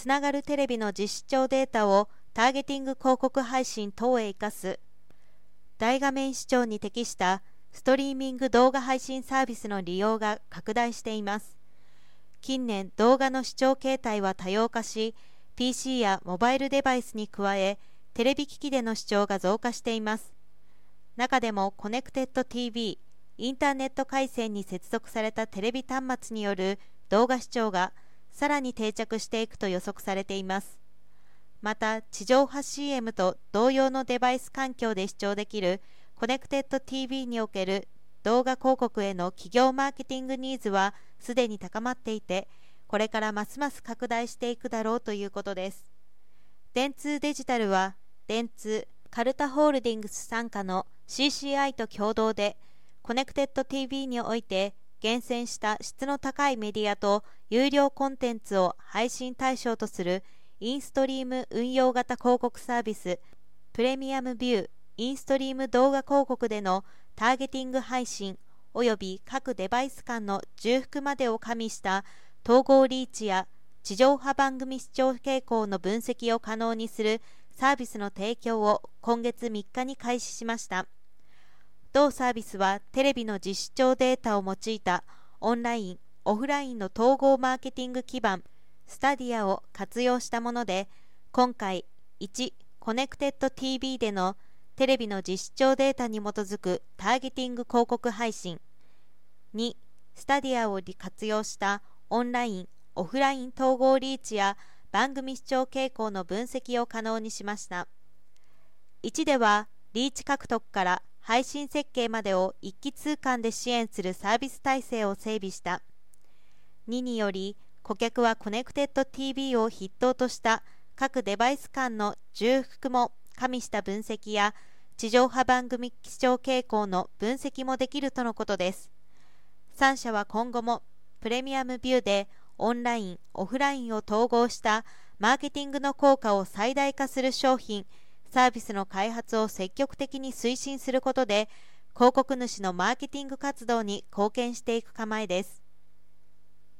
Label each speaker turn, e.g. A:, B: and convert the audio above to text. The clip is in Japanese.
A: つながるテレビの実視聴データをターゲティング広告配信等へ生かす。大画面視聴に適したストリーミング動画配信サービスの利用が拡大しています。近年動画の視聴形態は多様化し PC やモバイルデバイスに加えテレビ機器での視聴が増加しています。中でもコネクテッド TV インターネット回線に接続されたテレビ端末による動画視聴がさらに定着していくと予測されています。また地上波 CM と同様のデバイス環境で視聴できるコネクテッド TV における動画広告への企業マーケティングニーズはすでに高まっていてこれからますます拡大していくだろうということです。電通デジタルは電通 CARTA HOLDINGS 傘下の CCI と共同でコネクテッド TV において厳選した質の高いメディアと有料コンテンツを配信対象とするインストリーム運用型広告サービスプレミアムビューインストリーム動画広告でのターゲティング配信及び各デバイス間の重複までを加味した統合リーチや地上波番組視聴傾向の分析を可能にするサービスの提供を今月3日に開始しました。同サービスはテレビの実視聴データを用いたオンラインオフラインの統合マーケティング基盤スタディアを活用したもので今回1コネクテッド TV でのテレビの実視聴データに基づくターゲティング広告配信。2スタディアを活用したオンラインオフライン統合リーチや番組視聴傾向の分析を可能にしました。1ではリーチ獲得から配信設計までを一気通貫で支援するサービス体制を整備した。2により顧客はコネクテッド TV を筆頭とした各デバイス間の重複も加味した分析や地上波番組視聴傾向の分析もできるとのことです。3社は今後もプレミアムビューでオンラインオフラインを統合したマーケティングの効果を最大化する商品サービスの開発を積極的に推進することで広告主のマーケティング活動に貢献していく構えです。